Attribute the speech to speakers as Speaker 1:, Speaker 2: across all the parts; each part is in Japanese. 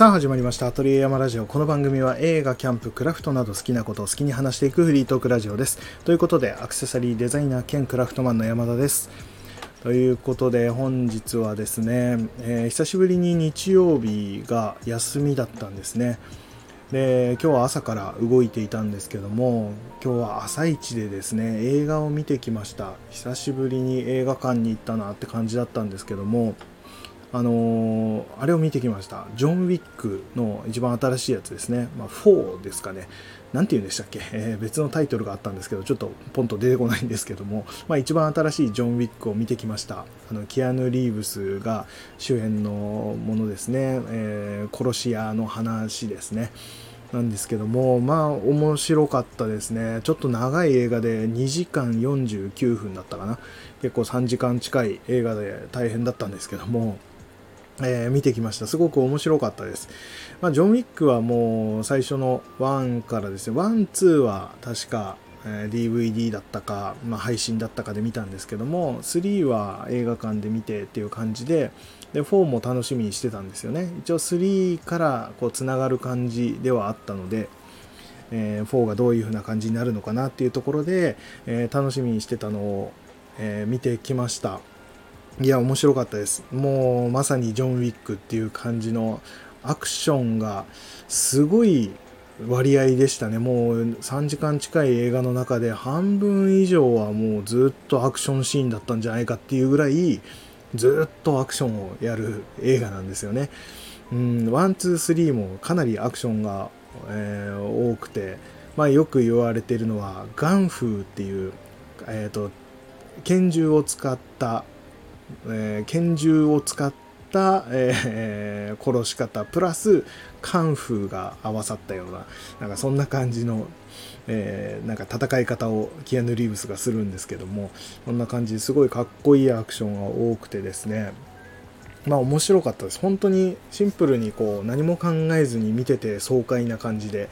Speaker 1: さあ始まりました。アトリエ山ラジオ。この番組は映画キャンプクラフトなど好きなことを好きに話していくフリートークラジオです。ということでアクセサリーデザイナー兼クラフトマンの山田です。ということで本日はですね、えー、久しぶりに日曜日が休みだったんですね。で今日は朝から動いていたんですけども今日は朝一でですね映画を見てきました。久しぶりに映画館に行ったなって感じだったんですけどもあのー、あれを見てきました。ジョン・ウィックの一番新しいやつですね。まあ、4ですかね。なんて言うんでしたっけ、えー、別のタイトルがあったんですけど、ちょっとポンと出てこないんですけども、まあ、一番新しいジョン・ウィックを見てきました。あの、キアヌ・リーブスが周辺のものですね。えー、殺し屋の話ですね。なんですけども、まあ、面白かったですね。ちょっと長い映画で2時間49分だったかな。結構3時間近い映画で大変だったんですけども、えー、見てきました。すごく面白かったです。まあ、ジョン・ウィックはもう最初の1からですね、1、2は確か、えー、DVD だったか、まあ、配信だったかで見たんですけども、3は映画館で見てっていう感じで、で、4も楽しみにしてたんですよね。一応3からこうつながる感じではあったので、えー、4がどういう風な感じになるのかなっていうところで、えー、楽しみにしてたのを、え、見てきました。いや、面白かったです。もう、まさにジョン・ウィックっていう感じのアクションがすごい割合でしたね。もう3時間近い映画の中で半分以上はもうずっとアクションシーンだったんじゃないかっていうぐらいずっとアクションをやる映画なんですよね。うん、ワン、ツー、スリーもかなりアクションが、えー、多くて、まあよく言われているのはガンフーっていう、えっ、ー、と、拳銃を使ったえー、拳銃を使った、えー、殺し方プラスカンフーが合わさったようななんかそんな感じの、えー、なんか戦い方をキアヌ・リーブスがするんですけどもこんな感じですごいかっこいいアクションが多くてですね。まあ面白かったです。本当にシンプルにこう何も考えずに見てて爽快な感じで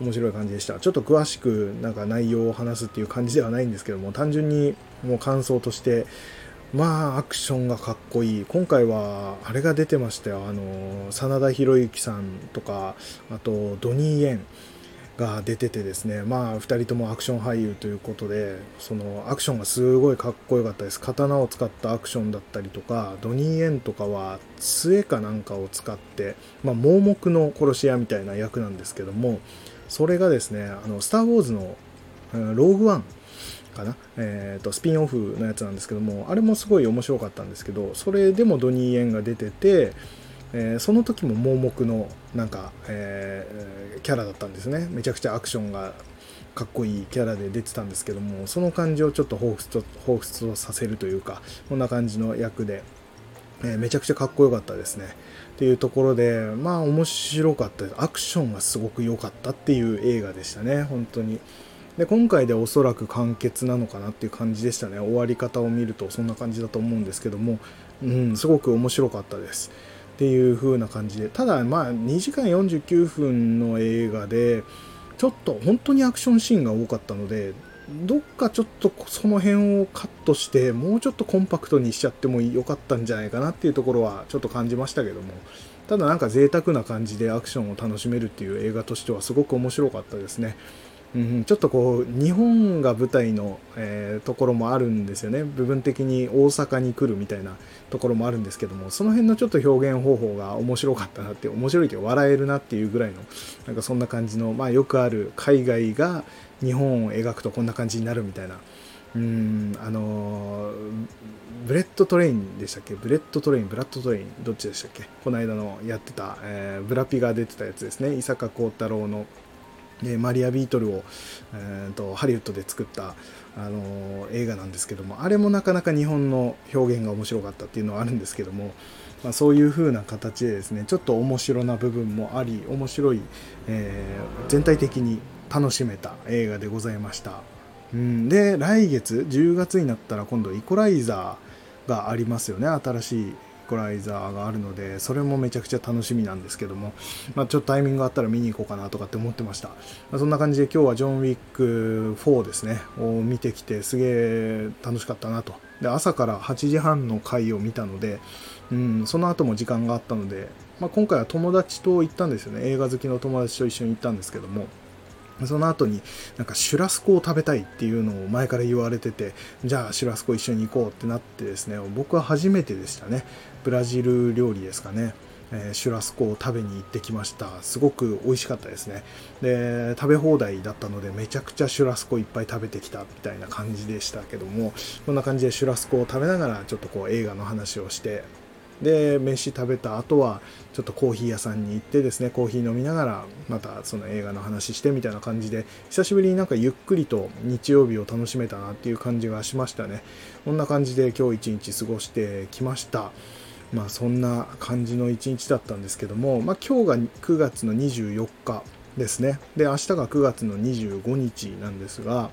Speaker 1: 面白い感じでした。ちょっと詳しくなんか内容を話すっていう感じではないんですけども単純にもう感想としてまあ、アクションがかっこいい。今回は、あれが出てましたよ。あの、真田広之さんとか、あと、ドニー・エンが出ててですね、まあ、2人ともアクション俳優ということで、その、アクションがすごいかっこよかったです。刀を使ったアクションだったりとか、ドニー・エンとかは、杖かなんかを使って、まあ、盲目の殺し屋みたいな役なんですけども、それがですね、あの、スター・ウォーズの、ローグワンかな、えーと、スピンオフのやつなんですけどもあれもすごい面白かったんですけどそれでもドニー・エンが出てて、えー、その時も盲目のなんか、えー、キャラだったんですね。めちゃくちゃアクションがかっこいいキャラで出てたんですけどもその感じをちょっと彷彿と彷彿とさせるというかこんな感じの役で、えー、めちゃくちゃかっこよかったですね。っていうところでまあ面白かったです。アクションがすごく良かったっていう映画でしたね。本当に。で今回でおそらく完結なのかなっていう感じでしたね。終わり方を見るとそんな感じだと思うんですけども、うん、すごく面白かったです。っていう風な感じで。ただまあ2時間49分の映画でちょっと本当にアクションシーンが多かったのでどっかちょっとその辺をカットしてもうちょっとコンパクトにしちゃってもよかったんじゃないかなっていうところはちょっと感じましたけども。ただなんか贅沢な感じでアクションを楽しめるっていう映画としてはすごく面白かったですね。うん、ちょっとこう日本が舞台の、えー、ところもあるんですよね。部分的に大阪に来るみたいなところもあるんですけどもその辺のちょっと表現方法が面白かったなって面白いけど笑えるなっていうぐらいのなんかそんな感じの、まあ、よくある海外が日本を描くとこんな感じになるみたいな。うんあのブレットトレインでしたっけ？ブレットトレインブラッドトレインどっちでしたっけ？この間のやってた、えー、ブラピが出てたやつですね。伊坂幸太郎のでマリア・ビートルを、えーと、ハリウッドで作った、あの映画なんですけどもあれもなかなか日本の表現が面白かったっていうのはあるんですけども、まあ、そういう風な形でですねちょっと面白な部分もあり面白い、えー、全体的に楽しめた映画でございました。うん、で来月10月になったら今度イコライザーがありますよね新しいコライザーがあるのでそれもめちゃくちゃ楽しみなんですけども、まあ、ちょっとタイミングがあったら見に行こうかなとかって思ってました、まあ、そんな感じで今日はジョン・ウィック4ですねを見てきてすげえ楽しかったなとで朝から8時半の回を見たので、うん、その後も時間があったので、まあ、今回は友達と行ったんですよね映画好きの友達と一緒に行ったんですけどもその後になんかシュラスコを食べたいっていうのを前から言われててじゃあシュラスコ一緒に行こうってなってですね僕は初めてでしたねブラジル料理ですかね。え、シュラスコを食べに行ってきました。すごく美味しかったですね。で食べ放題だったのでめちゃくちゃシュラスコいっぱい食べてきたみたいな感じでしたけどもこんな感じでシュラスコを食べながらちょっとこう映画の話をしてで飯食べた後はちょっとコーヒー屋さんに行ってですねコーヒー飲みながらまたその映画の話してみたいな感じで久しぶりになんかゆっくりと日曜日を楽しめたなっていう感じがしましたね。こんな感じで今日一日過ごしてきました。まあそんな感じの一日だったんですけども、まあ、今日が9月の24日ですね。で明日が9月の25日なんですが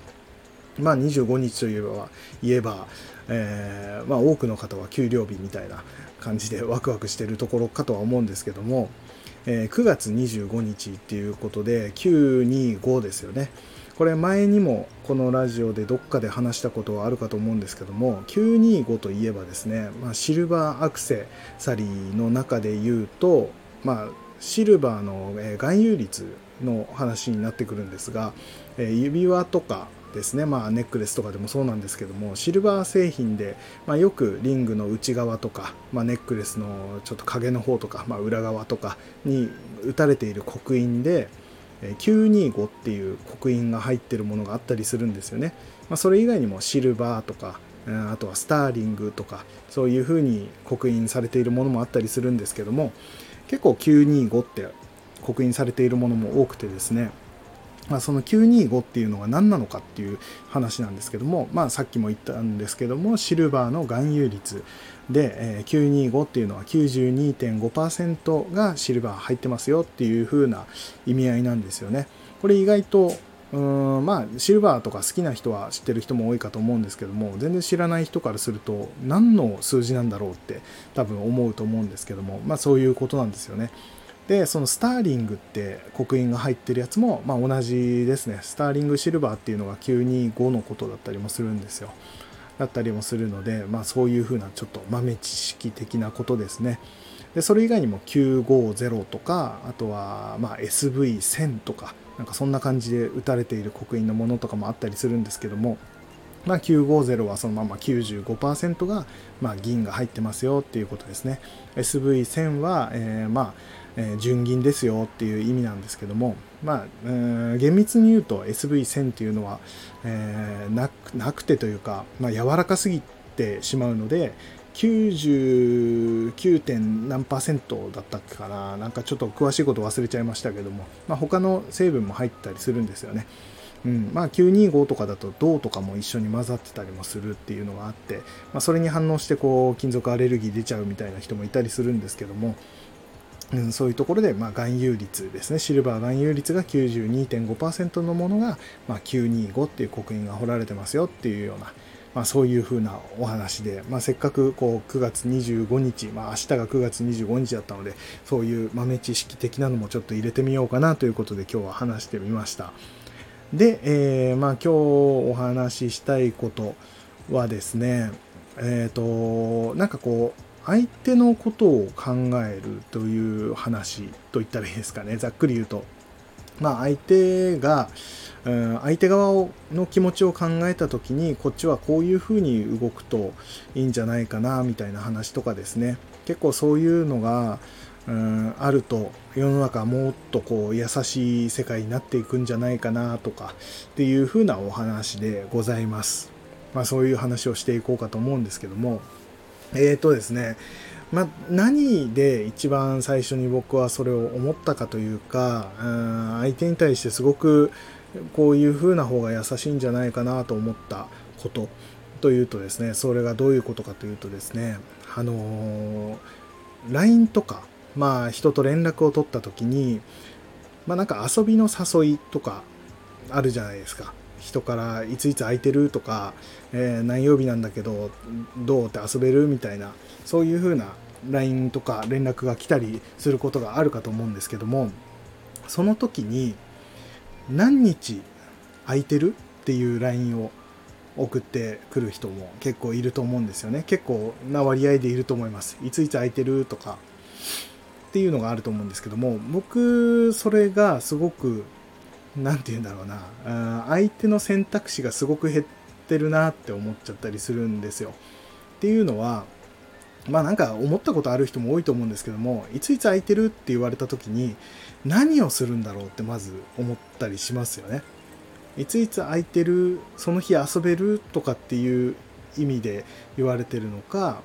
Speaker 1: まあ25日といえば言えば、えー、まあ、多くの方は給料日みたいな感じでワクワクしてるところかとは思うんですけども、えー、9月25日っていうことで925ですよね。これ前にもこのラジオでどっかで話したことはあるかと思うんですけども925といえばですね、まあ、シルバーアクセサリーの中で言うと、まあ、シルバーの含有率の話になってくるんですが指輪とかですね、まあ、ネックレスとかでもそうなんですけどもシルバー製品で、まあ、よくリングの内側とか、まあ、ネックレスのちょっと影の方とか、まあ、裏側とかに打たれている刻印で925っていう刻印が入ってるものがあったりするんですよね、まあ、それ以外にもシルバーとかあとはスターリングとかそういうふうに刻印されているものもあったりするんですけども結構925って刻印されているものも多くてですねまあ、その925っていうのが何なのかっていう話なんですけども、まあ、さっきも言ったんですけどもシルバーの含有率で、えー、925っていうのは92.5%がシルバー入ってますよっていう風な意味合いなんですよね。これ意外とうんまあシルバーとか好きな人は知ってる人も多いかと思うんですけども全然知らない人からすると何の数字なんだろうって多分思うと思うんですけどもまあそういうことなんですよね。でそのスターリングって刻印が入ってるやつも、まあ、同じですね。スターリングシルバーっていうのが925のことだったりもするんですよ。だったりもするので、まあ、そういうふうなちょっと豆知識的なことですね。でそれ以外にも950とかあとはま SV1000 とかなんかそんな感じで打たれている刻印のものとかもあったりするんですけどもまあ、950はそのまま95%が、まあ、銀が入ってますよっていうことですね。SV1000 は、え、まあえ、純銀ですよっていう意味なんですけども、まあ、厳密に言うと SV1000 っていうのは、え、なくてというか、まあ、柔らかすぎてしまうので 99. 点何パーセントだったっけかななんかちょっと詳しいこと忘れちゃいましたけども、まあ、他の成分も入ったりするんですよね。うんまあ、925とかだと銅とかも一緒に混ざってたりもするっていうのがあって、まあ、それに反応してこう金属アレルギー出ちゃうみたいな人もいたりするんですけども、うん、そういうところで、まあ、含有率ですね。シルバー含有率が92.5%のものが、まあ、925っていう刻印が彫られてますよっていうような、まあ、そういうふうなお話で、まあ、せっかくこう9月25日、まあ、明日が9月25日だったのでそういう豆知識的なのもちょっと入れてみようかなということで今日は話してみました。で、えー、まあ、今日お話ししたいことはですねえっ、ー、となんかこう相手のことを考えるという話と言ったらいいですかね。ざっくり言うと。まあ相手が、うん、相手側の気持ちを考えた時にこっちはこういうふうに動くといいんじゃないかなみたいな話とかですね。結構そういうのが、うん、あると世の中もっとこう優しい世界になっていくんじゃないかなとかっていうふうなお話でございます。まあ、そういう話をしていこうかと思うんですけども。えーとですね、まあ、何で一番最初に僕はそれを思ったかというか、うん、相手に対してすごくこういう風な方が優しいんじゃないかなと思ったことというとですね、それがどういうことかというとですね、あのー、LINE とか、まあ人と連絡を取った時に、まあなんか遊びの誘いとかあるじゃないですか。人からいついつ空いてるとか、えー、何曜日なんだけどどうって遊べるみたいなそういう風な LINE とか連絡が来たりすることがあるかと思うんですけどもその時に何日空いてるっていう LINE を送ってくる人も結構いると思うんですよね。結構な割合でいると思います。いついつ空いてるとかっていうのがあると思うんですけども僕それがすごく何て言うんだろうな。相手の選択肢がすごく減ってるなって思っちゃったりするんですよ。っていうのはまあなんか思ったことある人も多いと思うんですけどもいついつ空いてるって言われた時に何をするんだろうってまず思ったりしますよね。いついつ空いてるその日遊べるとかっていう意味で言われてるのか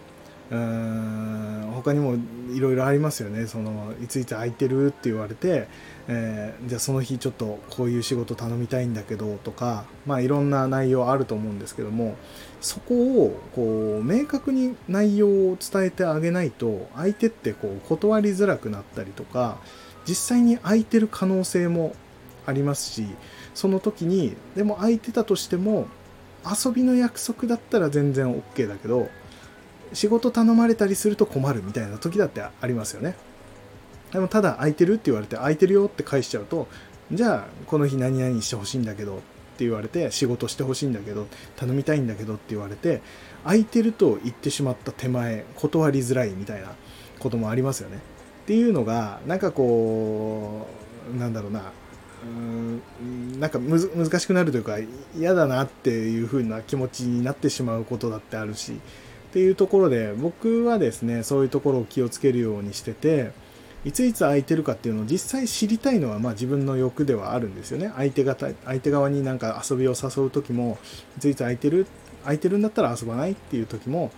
Speaker 1: うん他にもいろいろありますよね。そのいついつ空いてるって言われて、えー、じゃあその日ちょっとこういう仕事頼みたいんだけどとかまあいろんな内容あると思うんですけどもそこをこう明確に内容を伝えてあげないと相手ってこう断りづらくなったりとか実際に空いてる可能性もありますしその時にでも空いてたとしても遊びの約束だったら全然 OK だけど仕事頼まれたりすると困るみたいな時だってありますよね。でもただ空いてるって言われて空いてるよって返しちゃうとじゃあこの日何々してほしいんだけどって言われて仕事してほしいんだけど頼みたいんだけどって言われて空いてると言ってしまった手前断りづらいみたいなこともありますよね。っていうのがなんかこうなんだろうなうんなんか難しくなるというか嫌だなっていう風な気持ちになってしまうことだってあるしっていうところで僕はですねそういうところを気をつけるようにしてていついつ空いてるかっていうのを実際知りたいのはまあ自分の欲ではあるんですよね相手が相手側になんか遊びを誘う時もいついつ空いてる空いてるんだったら遊ばないっていう時も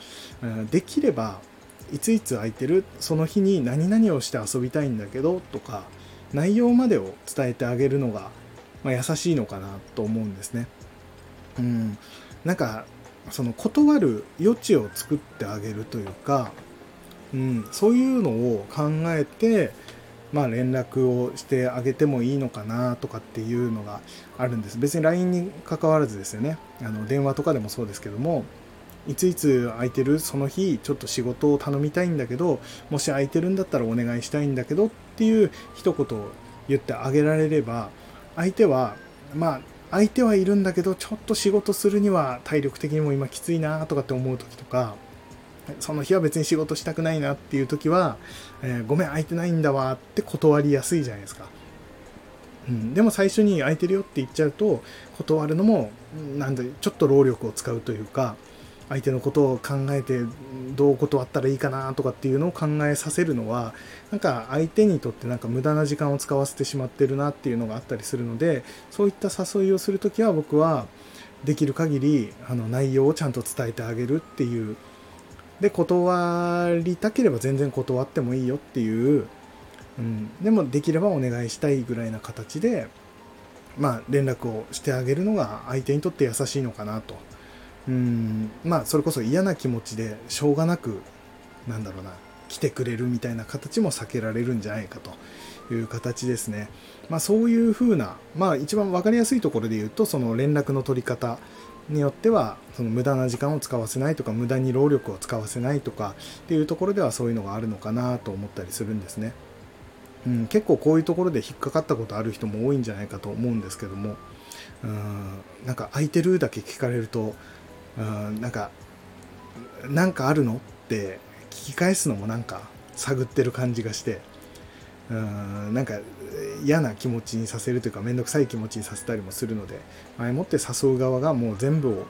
Speaker 1: できればいついつ空いてるその日に何々をして遊びたいんだけどとか内容までを伝えてあげるのが、まあ、優しいのかなと思うんですね。うん、なんかその断る余地を作ってあげるというか、うん、そういうのを考えて、まあ、連絡をしてあげてもいいのかなとかっていうのがあるんです。別に LINE に関わらずですよね。あの電話とかでもそうですけども、いついつ空いてるその日ちょっと仕事を頼みたいんだけどもし空いてるんだったらお願いしたいんだけどっていう一言を言ってあげられれば相手はまあ相手はいるんだけどちょっと仕事するには体力的にも今きついなとかって思う時とかその日は別に仕事したくないなっていう時は、えー、ごめん空いてないんだわって断りやすいじゃないですか。うん、でも最初に空いてるよって言っちゃうと断るのもなんでちょっと労力を使うというか相手のことを考えてどう断ったらいいかなとかっていうのを考えさせるのはなんか相手にとってなんか無駄な時間を使わせてしまってるなっていうのがあったりするのでそういった誘いをする時は僕はできる限りあの内容をちゃんと伝えてあげるっていう。で断りたければ全然断ってもいいよっていう、うん、でもできればお願いしたいぐらいな形でまあ連絡をしてあげるのが相手にとって優しいのかなと。うんまあそれこそ嫌な気持ちでしょうがなくなんだろうな来てくれるみたいな形も避けられるんじゃないかという形ですね。まあそういうふうな、まあ一番分かりやすいところで言うと、その連絡の取り方によっては、その無駄な時間を使わせないとか、無駄に労力を使わせないとかっていうところではそういうのがあるのかなと思ったりするんですね。うん、結構こういうところで引っかかったことある人も多いんじゃないかと思うんですけども、うん、なんか空いてるだけ聞かれると、うんなんかなんかあるの？って聞き返すのもなんか探ってる感じがして。うんなんか嫌な気持ちにさせるというか面倒くさい気持ちにさせたりもするので前もって誘う側がもう全部を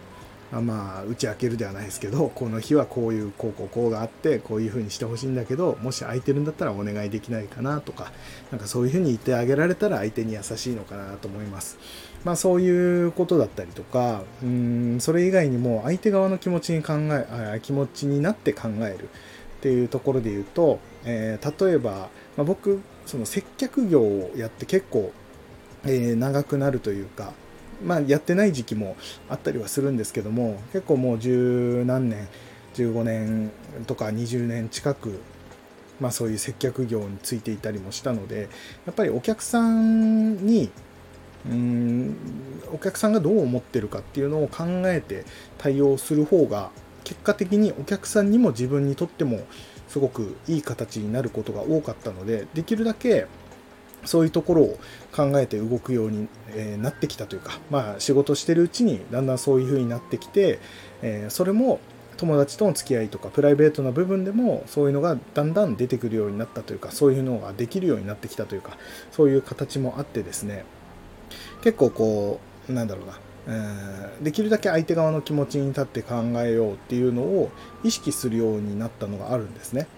Speaker 1: あまあ打ち明けるではないですけどこの日はこういうこうこうこうがあってこういう風にしてほしいんだけどもし空いてるんだったらお願いできないかなとかなんかそういう風に言ってあげられたら相手に優しいのかなと思います。まあそういうことだったりとかうんそれ以外にも相手側の気持ちに考え気持ちになって考えるっていうところで言うと、えー、例えば、まあ、僕その接客業をやって結構、えー、長くなるというかまあ、やってない時期もあったりはするんですけども結構もう十何年15年とか20年近く、まあ、そういう接客業についていたりもしたのでやっぱりお客さんにうん。お客さんがどう思ってるかっていうのを考えて対応する方が結果的にお客さんにも自分にとってもすごくいい形になることが多かったのでできるだけそういうところを考えて動くように、えなってきたというか、まあ、仕事してるうちにだんだんそういう風になってきて、えそれも友達との付き合いとかプライベートな部分でもそういうのがだんだん出てくるようになったというかそういうのができるようになってきたというかそういう形もあってですね。結構こうなんだろうなできるだけ相手側の気持ちに立って考えようっていうのを意識するようになったのがあるんですね。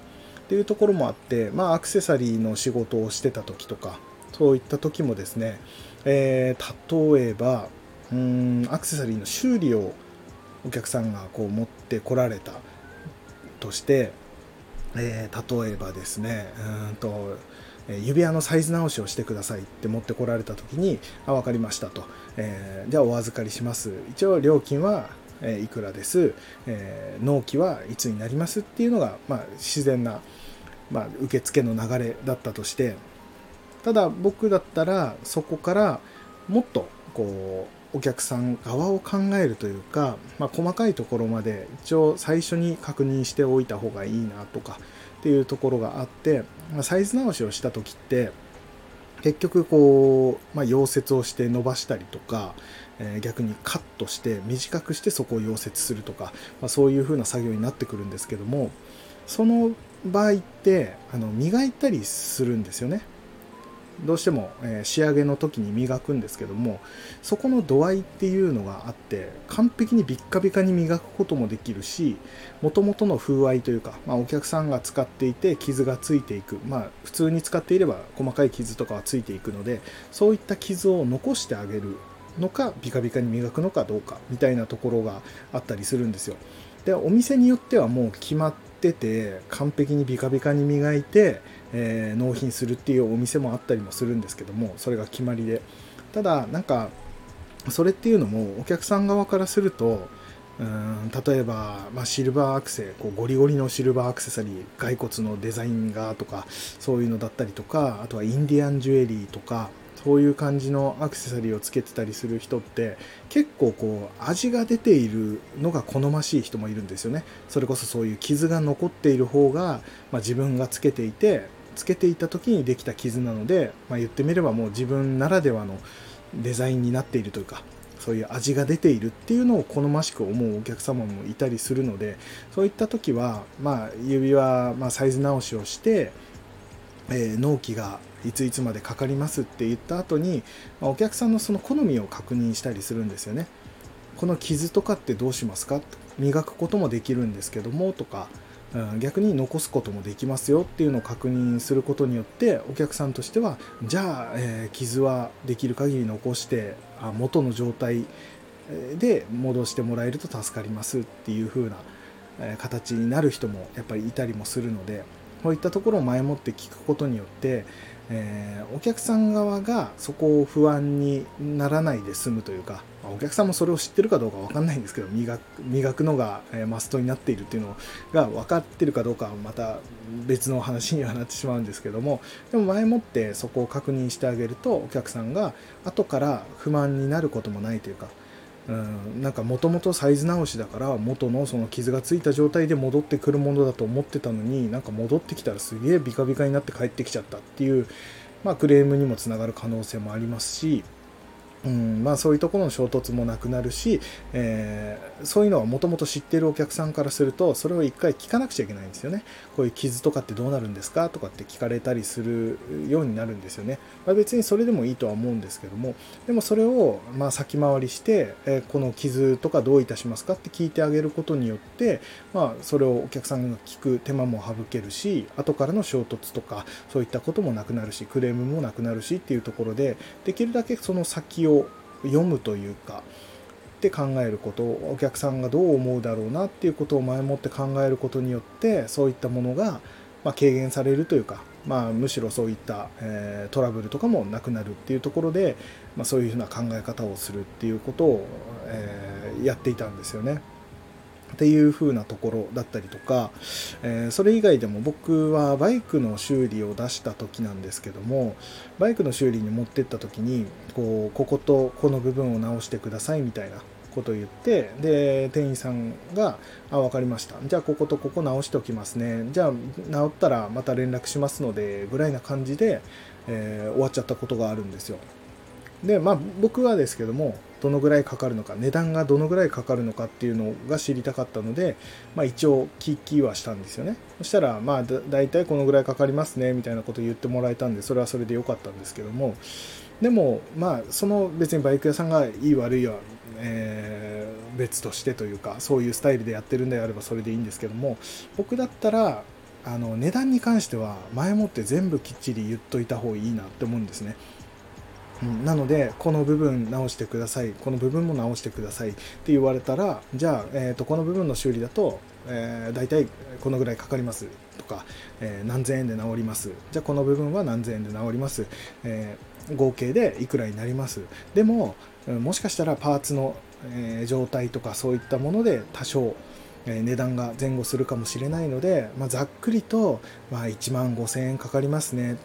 Speaker 1: っていうところもあって、まあ、アクセサリーの仕事をしてた時とかそういった時もですね、えー、例えばうんアクセサリーの修理をお客さんがこう持ってこられたとして、えー、例えばですねうんと指輪のサイズ直しをしてくださいって持ってこられた時に「あ分かりました」と、えー、じゃあお預かりします。一応料金は、えいくらです、えー、納期はいつになりますっていうのが、まあ、自然な、まあ、受付の流れだったとして。ただ僕だったらそこからもっとこうお客さん側を考えるというか、まあ、細かいところまで一応最初に確認しておいた方がいいなとかっていうところがあって、ま、サイズ直しをした時って結局こう、まあ、溶接をして伸ばしたりとか、え、逆にカットして短くしてそこを溶接するとか、まあ、そういう風な作業になってくるんですけどもその場合ってあの磨いたりするんですよね。どうしても、え仕上げの時に磨くんですけどもそこの度合いっていうのがあって完璧にビッカビカに磨くこともできるしもともとの風合いというか、まあ、お客さんが使っていて傷がついていく。まあ普通に使っていれば細かい傷とかはついていくのでそういった傷を残してあげるのかビカビカに磨くのかどうかみたいなところがあったりするんですよ。でお店によってはもう決まってて完璧にビカビカに磨いてえー、納品するっていうお店もあったりもするんですけどもそれが決まりで。ただなんかそれっていうのもお客さん側からするとうん例えば、まあ、シルバーアクセこうゴリゴリのシルバーアクセサリー骸骨のデザインがとかそういうのだったりとかあとはインディアンジュエリーとかそういう感じのアクセサリーをつけてたりする人って結構こう味が出ているのが好ましい人もいるんですよね。それこそそういう傷が残っている方が、まあ、自分がつけていてつけていた時にできた傷なので、まあ、言ってみればもう自分ならではのデザインになっているというかそういう味が出ているっていうのを好ましく思うお客様もいたりするのでそういった時は、まあ、指輪、まあ、サイズ直しをして、えー、納期がいついつまでかかりますって言った後に、まあ、お客さんのその好みを確認したりするんですよね。この傷とかってどうしますか？磨くこともできるんですけどもとか逆に残すこともできますよっていうのを確認することによってお客さんとしてはじゃあ、えー、傷はできる限り残してあ元の状態で戻してもらえると助かりますっていう風な、形になる人もやっぱりいたりもするのでこういったところを前もって聞くことによって、えー、お客さん側がそこを不安にならないで済むというかまお客さんもそれを知ってるかどうか分かんないんですけど磨く磨くのがえマストになっているっていうのが分かってるかどうかはまた別の話にはなってしまうんですけどもでも前もってそこを確認してあげるとお客さんが後から不満になることもないというかうん、なんかもともとサイズ直しだから元のその傷がついた状態で戻ってくるものだと思ってたのになんか戻ってきたらすげえビカビカになって帰ってきちゃったっていう、まあ、クレームにもつながる可能性もありますしうんまあ、そういうところの衝突もなくなるし、えー、そういうのはもともと知ってるお客さんからするとそれを一回聞かなくちゃいけないんですよね。こういう傷とかってどうなるんですかとかって聞かれたりするようになるんですよね、まあ、別にそれでもいいとは思うんですけどもでもそれをま先回りして、えー、この傷とかどういたしますかって聞いてあげることによって、まあ、それをお客さんが聞く手間も省けるし後からの衝突とかそういったこともなくなるしクレームもなくなるしっていうところでできるだけその先を読むというかって考えることお客さんがどう思うだろうなっていうことを前もって考えることによってそういったものが、ま軽減されるというか、まあ、むしろそういった、え、トラブルとかもなくなるっていうところで、まあ、そういうふうな考え方をするっていうことを、え、やっていたんですよね。っていう風なところだったりとか、えー、それ以外でも僕はバイクの修理を出した時なんですけどもバイクの修理に持ってった時にこうこことこの部分を直してくださいみたいなことを言ってで店員さんが「あ分かりました。じゃあこことここ直しておきますね。じゃあ直ったらまた連絡しますので」ぐらいな感じで、えー、終わっちゃったことがあるんですよ。でまあ僕はですけどもどのぐらいかかるのか値段がどのぐらいかかるのかっていうのが知りたかったので、まあ、一応聞きはしたんですよねそしたらまあだ大体このぐらいかかりますねみたいなことを言ってもらえたんでそれはそれで良かったんですけどもでもまあその別にバイク屋さんがいい悪いは、えー、別としてというかそういうスタイルでやってるんであればそれでいいんですけども僕だったらあの値段に関しては前もって全部きっちり言っといた方がいいなって思うんですね。うんなのでこの部分直してください。この部分も直してください。って言われたらじゃあ、えーと、この部分の修理だと、えー、大体このぐらいかかります。とか、えー、何千円で直ります。じゃあこの部分は何千円で直ります、えー、合計でいくらになります。でももしかしたらパーツの、え状態とかそういったもので多少値段が前後するかもしれないので、まあ、ざっくりと、まあ、1万5000円かかりますね。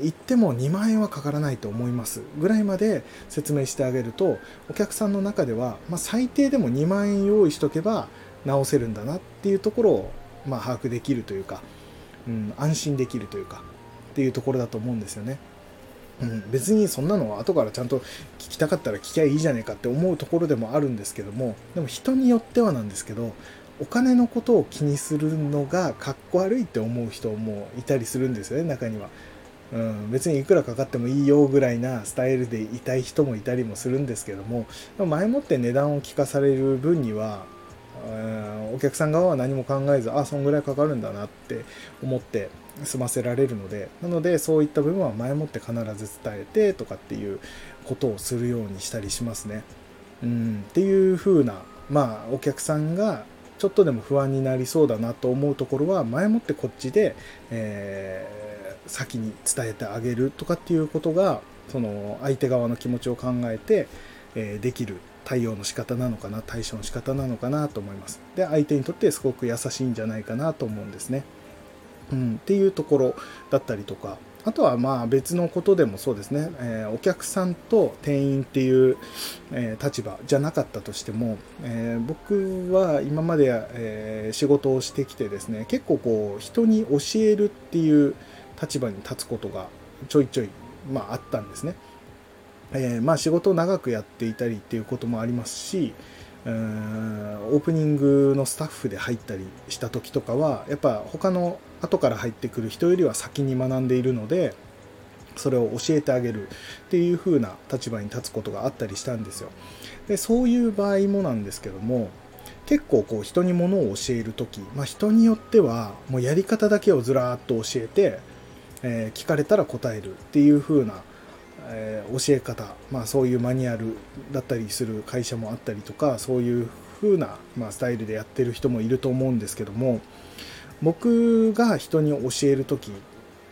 Speaker 1: 行っても2万円はかからないと思いますぐらいまで説明してあげるとお客さんの中では、まあ、最低でも2万円用意しとけば直せるんだなっていうところを、まあ、把握できるというか、うん、安心できるというかっていうところだと思うんですよね。うん、別にそんなのは後からちゃんと聞きたかったら聞きゃいいじゃねえかって思うところでもあるんですけどもでも人によってはなんですけどお金のことを気にするのがかっこ悪いって思う人もいたりするんですよね中には。うん、別にいくらかかってもいいよぐらいなスタイルでいたい人もいたりもするんですけども前もって値段を聞かされる分には、うん、お客さん側は何も考えずあそんぐらいかかるんだなって思って済ませられるのでなのでそういった部分は前もって必ず伝えてとかっていうことをするようにしたりしますね。うん、っていう風なまあお客さんがちょっとでも不安になりそうだなと思うところは前もってこっちで、えー先に伝えてあげるとかっていうことがその相手側の気持ちを考えて、えできる対応の仕方なのかな対処の仕方なのかなと思います。で相手にとってすごく優しいんじゃないかなと思うんですね、うん、っていうところだったりとか。あとはまあ別のことでもそうですね、えー、お客さんと店員っていう、えー、立場じゃなかったとしても、えー、僕は今まで、え仕事をしてきてですね結構こう人に教えるっていう立場に立つことがちょいちょい、まあ、あったんですね。えー、まあ仕事を長くやっていたりっていうこともありますし、オープニングのスタッフで入ったりした時とかはやっぱ他の後から入ってくる人よりは先に学んでいるのでそれを教えてあげるっていう風な立場に立つことがあったりしたんですよでそういう場合もなんですけども結構こう人にものを教える時、まあ、人によってはもうやり方だけをずらーっと教えてえー、聞かれたら答えるっていう風な、えー、教え方、まあ、そういうマニュアルだったりする会社もあったりとかそういう風な、まあ、スタイルでやってる人もいると思うんですけども僕が人に教える時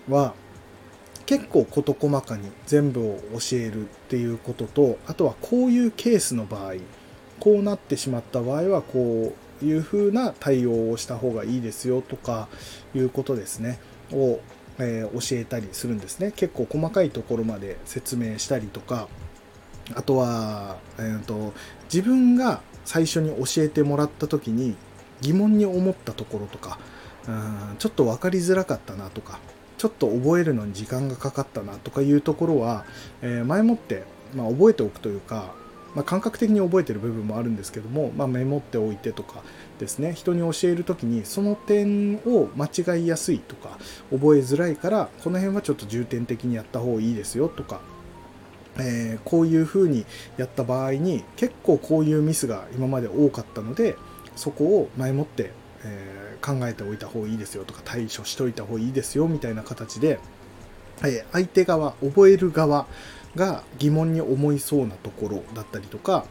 Speaker 1: は結構事細かに全部を教えるっていうこととあとはこういうケースの場合こうなってしまった場合はこういう風な対応をした方がいいですよとかいうことですねをえー、教えたりするんですね。結構細かいところまで説明したりとか。あとは、えーと、自分が最初に教えてもらった時に疑問に思ったところとかうんちょっと分かりづらかったなとかちょっと覚えるのに時間がかかったなとかいうところは、えー、前もって、まあ、覚えておくというかまあ、感覚的に覚えてる部分もあるんですけども、まあ、メモっておいてとかですね。人に教える時にその点を間違いやすいとか覚えづらいからこの辺はちょっと重点的にやった方がいいですよとかえー、こういう風にやった場合に結構こういうミスが今まで多かったのでそこを前もって、えー、考えておいた方がいいですよとか対処しといた方がいいですよみたいな形で、えー、相手側覚える側が疑問に思いそうなところだったりとか、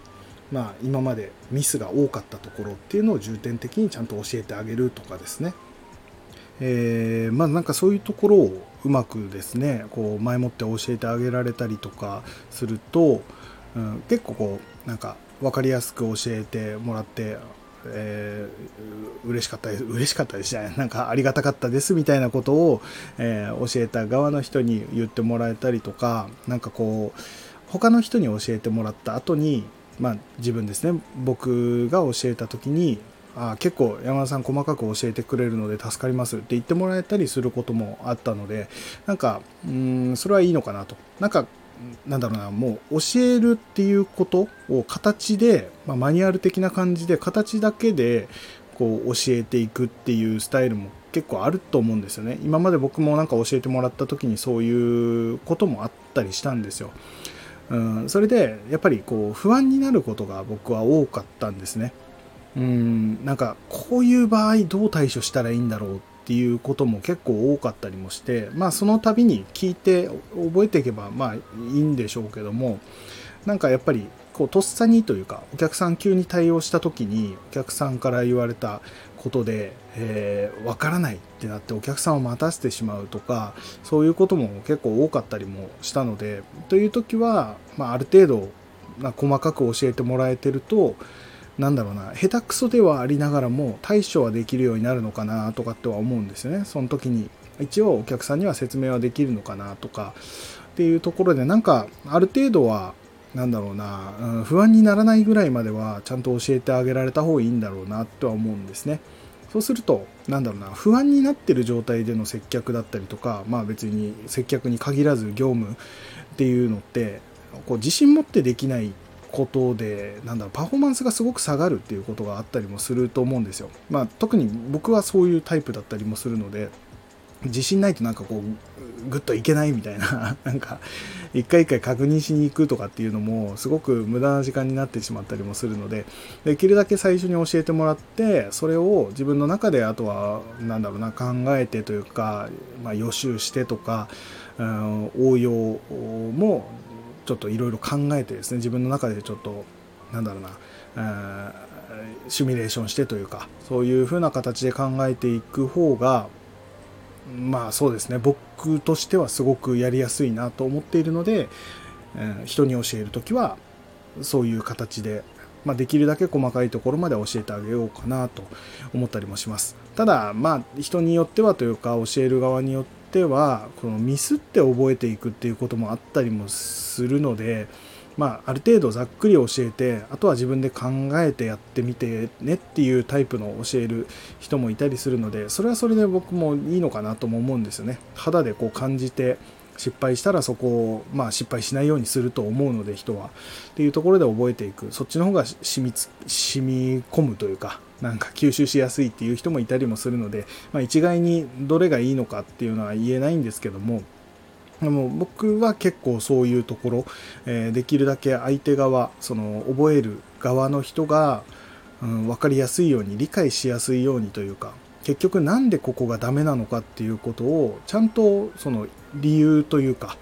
Speaker 1: まあ、今までミスが多かったところっていうのを重点的にちゃんと教えてあげるとかですね。えー、まあなんかそういうところをうまくですねこう前もって教えてあげられたりとかすると、うん、結構こうなんか分かりやすく教えてもらってえー、嬉しかったです嬉しかったですじゃないなんかありがたかったですみたいなことを、えー、教えた側の人に言ってもらえたりとか何かこう他の人に教えてもらった後にまあ、自分ですね。僕が教えた時にあ結構山田さん細かく教えてくれるので助かりますって言ってもらえたりすることもあったのでなんかうんそれはいいのかなと。なんかなんだろうなもう教えるっていうことを形で、まあ、マニュアル的な感じで形だけでこう教えていくっていうスタイルも結構あると思うんですよね。今まで僕もなんか教えてもらった時にそういうこともあったりしたんですよ。うん、それでやっぱりこう不安になることが僕は多かったんですね。うん、なんかこういう場合どう対処したらいいんだろうっていうことも結構多かったりもしてまあその度に聞いて覚えていけばまあいいんでしょうけどもなんかやっぱりこうとっさにというかお客さん急に対応した時にお客さんから言われたことで、えー、分からないってなってお客さんを待たせてしまうとかそういうことも結構多かったりもしたのでという時は、まあ、ある程度、ま、細かく教えてもらえてるとなんだろうな下手くそではありながらも対処はできるようになるのかなとかっては思うんですよねその時に一応お客さんには説明はできるのかなとかっていうところでなんかある程度はなんだろうな、うん、不安にならないぐらいまではちゃんと教えてあげられた方がいいんだろうなとは思うんですね。そうすると、なんだろうな、不安になってる状態での接客だったりとか、まあ別に接客に限らず業務っていうのって、こう自信持ってできないことで、なんだろう、パフォーマンスがすごく下がるっていうことがあったりもすると思うんですよ。まあ特に僕はそういうタイプだったりもするので、自信ないとなんかこうグッといけないみたいな なんか一回一回確認しに行くとかっていうのもすごく無駄な時間になってしまったりもするのでできるだけ最初に教えてもらってそれを自分の中であとはなんだろうな考えてというか、まあ、予習してとか、うん、応用もちょっといろいろ考えてですね自分の中でちょっとなんだろうな、うん、シミュレーションしてというかそういうふうな形で考えていく方がまあそうですね。僕としてはすごくやりやすいなと思っているので、えー、人に教える時はそういう形で、まあ、できるだけ細かいところまで教えてあげようかなと思ったりもします。ただまあ人によってはというか教える側によってはこのミスって覚えていくっていうこともあったりもするのでまあ、ある程度ざっくり教えてあとは自分で考えてやってみてねっていうタイプの教える人もいたりするのでそれはそれで僕もいいのかなとも思うんですよね。肌でこう感じて失敗したらそこを、まあ、失敗しないようにすると思うので人は。っていうところで覚えていく。そっちの方が染みつ染み込むというかなんか吸収しやすいっていう人もいたりもするので、まあ、一概にどれがいいのかっていうのは言えないんですけどもでも僕は結構そういうところ、えー、できるだけ相手側その覚える側の人が、うん、分かりやすいように理解しやすいようにというか結局なんでここがダメなのかっていうことをちゃんとその理由というか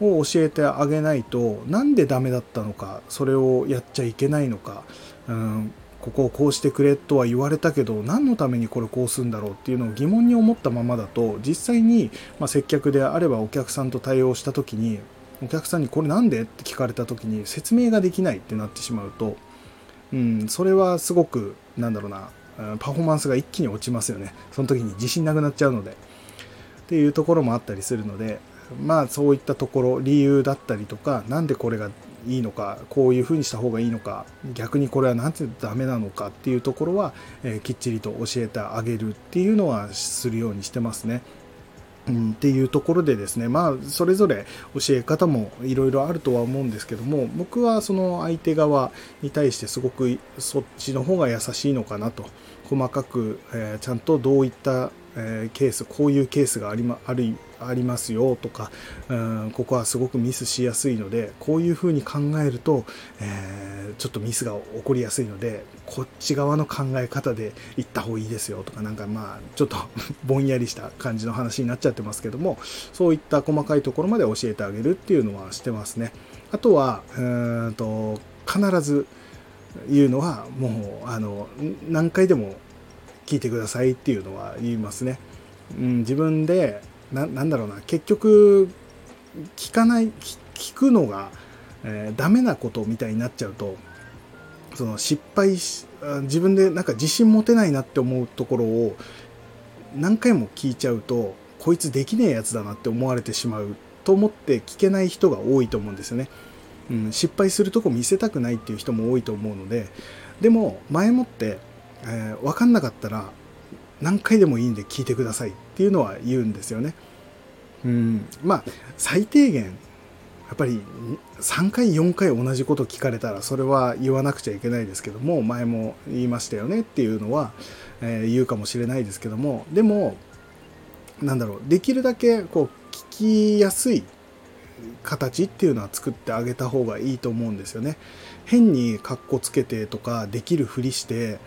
Speaker 1: を教えてあげないとなんでダメだったのかそれをやっちゃいけないのか、うん、ここをこうしてくれとは言われたけど何のためにこれこうするんだろうっていうのを疑問に思ったままだと実際に、ま接客であればお客さんと対応した時にお客さんにこれなんでって聞かれた時に説明ができないってなってしまうと、うん、それはすごくなんだろうなパフォーマンスが一気に落ちますよね。その時に自信なくなっちゃうので。っていうところもあったりするのでまあそういったところ理由だったりとか何でこれがいいのかこういうふうにした方がいいのか逆にこれは何てダメなのかっていうところは、えー、きっちりと教えてあげるっていうのはするようにしてますね。うん、っていうところでですねまあそれぞれ教え方もいろいろあるとは思うんですけども僕はその相手側に対してすごくそっちの方が優しいのかなと細かく、えー、ちゃんとどういったえー、ケースこういうケースがあり,、ま、ありありますよとか、うん、ここはすごくミスしやすいのでこういうふうに考えると、えー、ちょっとミスが起こりやすいのでこっち側の考え方で行った方がいいですよとかなんかまあちょっと ぼんやりした感じの話になっちゃってますけどもそういった細かいところまで教えてあげるっていうのはしてますね。あとはうんと必ず言うのはもうあの何回でも聞いてくださいっていうのは言いますね。うん、自分でな、なんだろうな、結局、聞かない、聞くのが、えー、ダメなことみたいになっちゃうと、その失敗し、自分でなんか自信持てないなって思うところを何回も聞いちゃうと、こいつできねえやつだなって思われてしまうと思って聞けない人が多いと思うんですよね。うん、失敗するとこ見せたくないっていう人も多いと思うのででも前もって、えー、分かんなかったら何回でもいいんで聞いてくださいっていうのは言うんですよね。うん、まあ最低限やっぱり3回4回同じこと聞かれたらそれは言わなくちゃいけないですけども前も言いましたよねっていうのは、えー、言うかもしれないですけどもでもなんだろうできるだけこう聞きやすい形っていうのは作ってあげた方がいいと思うんですよね。変にカッコつけてとかできるふりして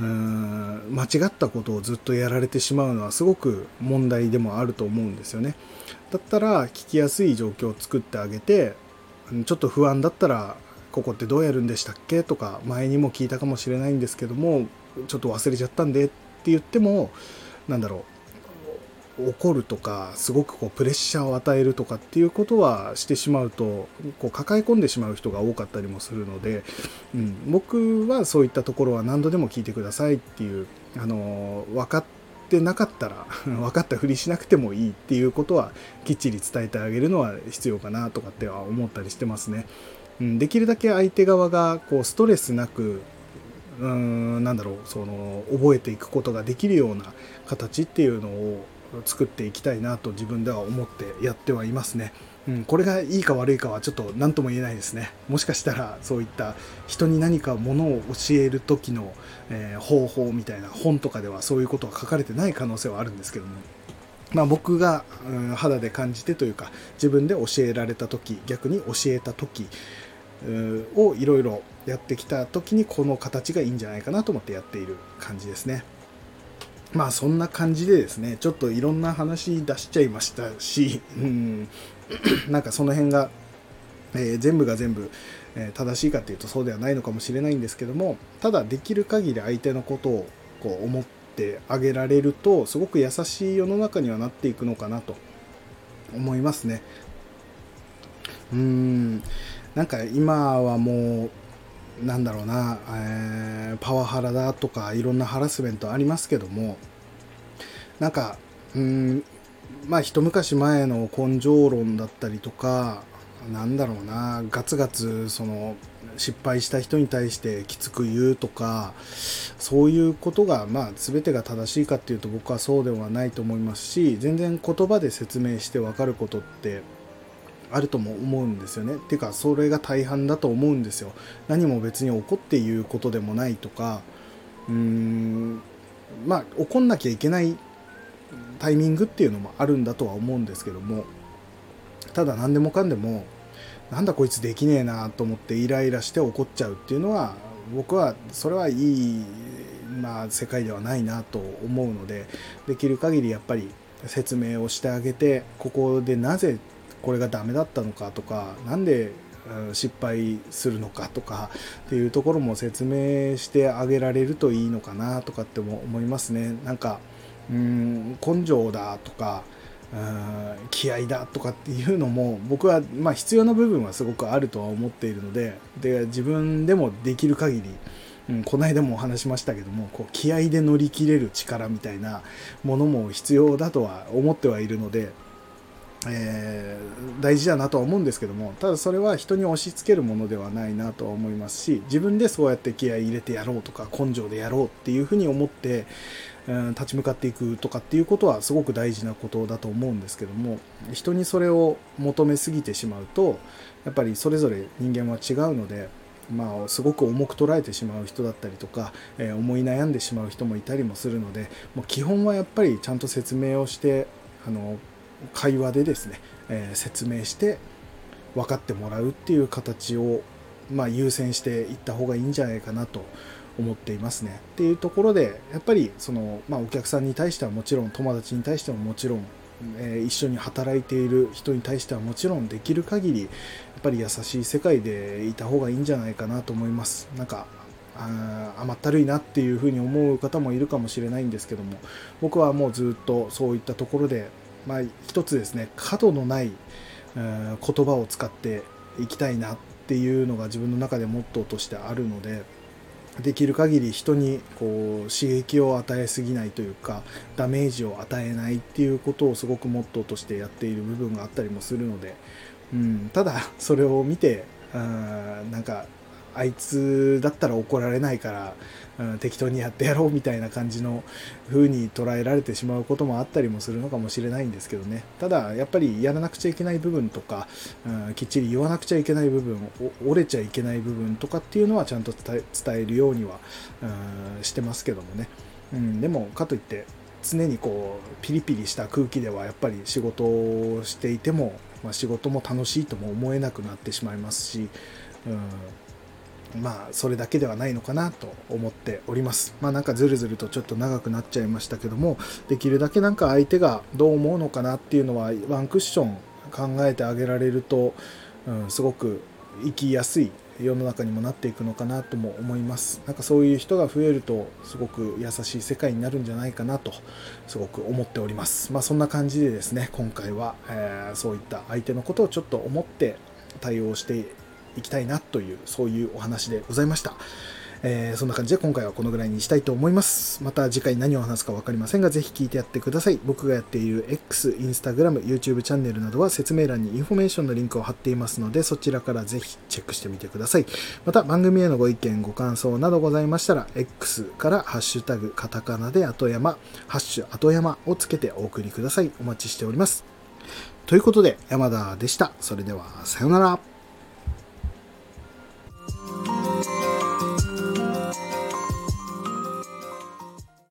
Speaker 1: うん間違ったことをずっとやられてしまうのはすごく問題でもあると思うんですよね。だったら聞きやすい状況を作ってあげてちょっと不安だったらここってどうやるんでしたっけとか前にも聞いたかもしれないんですけどもちょっと忘れちゃったんでって言っても何だろう怒るとかすごくこうプレッシャーを与えるとかっていうことはしてしまうとこう抱え込んでしまう人が多かったりもするので、うん、僕はそういったところは何度でも聞いてくださいっていうあの分かってなかったら 分かったふりしなくてもいいっていうことはきっちり伝えてあげるのは必要かなとかっては思ったりしてますね。うん、できるだけ相手側がこうストレスなくうーんなんだろうその覚えていくことができるような形っていうのを作っていきたいなと自分では思ってやってはいますね。うん、これがいいか悪いかはちょっと何とも言えないですね。もしかしたらそういった人に何かものを教える時の、えー、方法みたいな本とかではそういうことは書かれてない可能性はあるんですけども。まあ、僕が、うん、肌で感じてというか自分で教えられた時逆に教えた時をいろいろやってきた時にこの形がいいんじゃないかなと思ってやっている感じですね。まあそんな感じでですね、ちょっといろんな話出しちゃいましたし、うん、なんかその辺が、えー、全部が全部、えー、正しいかっていうとそうではないのかもしれないんですけども、ただできる限り相手のことをこう思ってあげられると、すごく優しい世の中にはなっていくのかなと思いますね。うーん、なんか今はもう、なんだろうな、えー、パワハラだとかいろんなハラスメントありますけどもなんかうんまあ一昔前の根性論だったりとかなんだろうなガツガツその失敗した人に対してきつく言うとかそういうことがまあ全てが正しいかっていうと僕はそうではないと思いますし全然言葉で説明して分かることってあるとも思うんですよね。てかそれが大半だと思うんですよ。何も別に怒って言うことでもないとかうーんまあ怒んなきゃいけないタイミングっていうのもあるんだとは思うんですけどもただ何でもかんでもなんだこいつできねえなと思ってイライラして怒っちゃうっていうのは僕はそれはいい、まあ、世界ではないなと思うのでできる限りやっぱり説明をしてあげてここでなぜこれがダメだったのかとか何で失敗するのかとかっていうところも説明してあげられるといいのかなとかっても思いますね。なんかうん根性だとか気合だとかっていうのも僕はまあ必要な部分はすごくあるとは思っているのでで自分でもできる限りうん、この間もお話しましたけどもこう気合で乗り切れる力みたいなものも必要だとは思ってはいるのでえー、大事だなとは思うんですけどもただそれは人に押し付けるものではないなとは思いますし自分でそうやって気合い入れてやろうとか根性でやろうっていうふうに思って、うん、立ち向かっていくとかっていうことはすごく大事なことだと思うんですけども人にそれを求めすぎてしまうとやっぱりそれぞれ人間は違うのでまあ、すごく重く捉えてしまう人だったりとか、えー、思い悩んでしまう人もいたりもするのでもう基本はやっぱりちゃんと説明をしてあの会話でですね、えー、説明して分かってもらうっていう形を、まあ、優先していった方がいいんじゃないかなと思っていますね。っていうところでやっぱりその、まあ、お客さんに対してはもちろん友達に対してももちろん、えー、一緒に働いている人に対してはもちろんできる限りやっぱり優しい世界でいた方がいいんじゃないかなと思います。なんかあ甘ったるいなっていうふうに思う方もいるかもしれないんですけども僕はもうずっとそういったところでまあ、一つですね角のない、言葉を使っていきたいなっていうのが自分の中でモットーとしてあるのでできる限り人にこう刺激を与えすぎないというかダメージを与えないっていうことをすごくモットーとしてやっている部分があったりもするので、うん、ただそれを見てうんなんかあいつだったら怒られないから、うん、適当にやってやろうみたいな感じの風に捉えられてしまうこともあったりもするのかもしれないんですけどね。ただやっぱりやらなくちゃいけない部分とか、うん、きっちり言わなくちゃいけない部分折れちゃいけない部分とかっていうのはちゃんと伝えるようには、うん、してますけどもね、うん、でもかといって常にこうピリピリした空気ではやっぱり仕事をしていても、まあ、仕事も楽しいとも思えなくなってしまいますし、うんまあそれだけではないのかなと思っております。まあなんかずるずるとちょっと長くなっちゃいましたけどもできるだけなんか相手がどう思うのかなっていうのはワンクッション考えてあげられると、うん、すごく生きやすい世の中にもなっていくのかなとも思います。なんかそういう人が増えるとすごく優しい世界になるんじゃないかなとすごく思っております。まあそんな感じでですね今回は、えー、そういった相手のことをちょっと思って対応していきたいなというそういうお話でございました。えー、そんな感じで今回はこのぐらいにしたいと思います。また次回何を話すか分かりませんが、ぜひ聞いてやってください。僕がやっている X、Instagram、YouTube チャンネルなどは説明欄にインフォメーションのリンクを貼っていますので、そちらからぜひチェックしてみてください。また番組へのご意見、ご感想などございましたら、X からハッシュタグカタカナで後山、ハッシュ後山をつけてお送りください。お待ちしております。ということで、山田でした。それでは、さようなら。Música